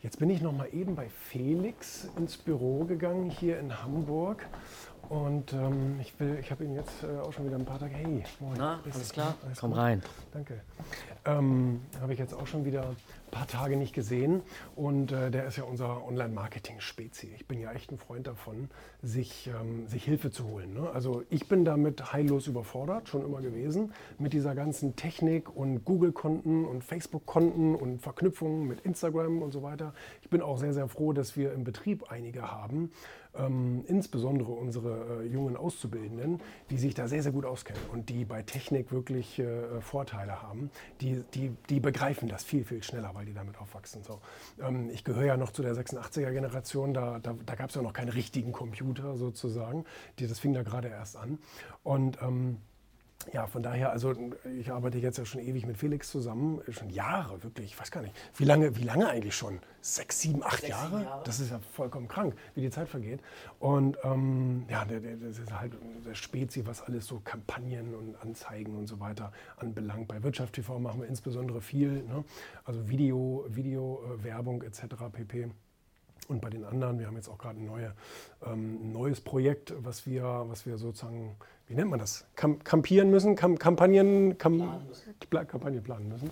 Jetzt bin ich noch mal eben bei Felix ins Büro gegangen hier in Hamburg und ähm, ich, will, ich habe ihn jetzt äh, auch schon wieder ein paar Tage. Hey, moin. Na, alles klar? Alles Komm gut? rein. Danke. Ähm, habe ich jetzt auch schon wieder ein paar Tage nicht gesehen. Und äh, der ist ja unser Online-Marketing-Spezi. Ich bin ja echt ein Freund davon, sich, ähm, sich Hilfe zu holen. Ne? Also ich bin damit heillos überfordert, schon immer gewesen, mit dieser ganzen Technik und Google-Konten und Facebook-Konten und Verknüpfungen mit Instagram und so weiter. Ich bin auch sehr, sehr froh, dass wir im Betrieb einige haben, ähm, insbesondere unsere äh, jungen Auszubildenden, die sich da sehr, sehr gut auskennen und die bei Technik wirklich äh, Vorteile haben. Die, die, die begreifen das viel, viel schneller, weil die damit aufwachsen. So. Ähm, ich gehöre ja noch zu der 86er-Generation, da, da, da gab es ja noch keine richtigen Computer sozusagen. Das fing da gerade erst an. Und ähm, ja, von daher, also ich arbeite jetzt ja schon ewig mit Felix zusammen, schon Jahre, wirklich, ich weiß gar nicht. Wie lange, wie lange eigentlich schon? Sechs, sieben, acht Sechs, Jahre? Jahre? Das ist ja vollkommen krank, wie die Zeit vergeht. Und ähm, ja, das ist halt der Spezi, was alles so Kampagnen und Anzeigen und so weiter anbelangt. Bei Wirtschaft TV machen wir insbesondere viel, ne? also Video, Video, äh, Werbung etc. pp. Und bei den anderen, wir haben jetzt auch gerade ein, neue, ähm, neues Projekt, was wir, was wir sozusagen wie nennt man das, Kam kampieren müssen, Kam Kampagnen, Kam planen müssen. Kampagnen planen müssen.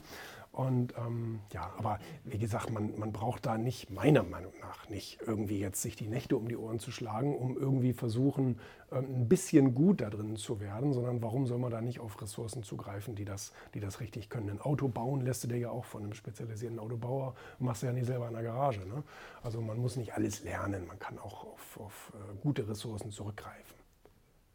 Und ähm, ja, aber wie gesagt, man, man braucht da nicht, meiner Meinung nach, nicht irgendwie jetzt sich die Nächte um die Ohren zu schlagen, um irgendwie versuchen, ähm, ein bisschen gut da drin zu werden, sondern warum soll man da nicht auf Ressourcen zugreifen, die das, die das richtig können? Ein Auto bauen lässt du dir ja auch von einem spezialisierten Autobauer, machst du ja nicht selber in der Garage. Ne? Also man muss nicht alles lernen, man kann auch auf, auf äh, gute Ressourcen zurückgreifen.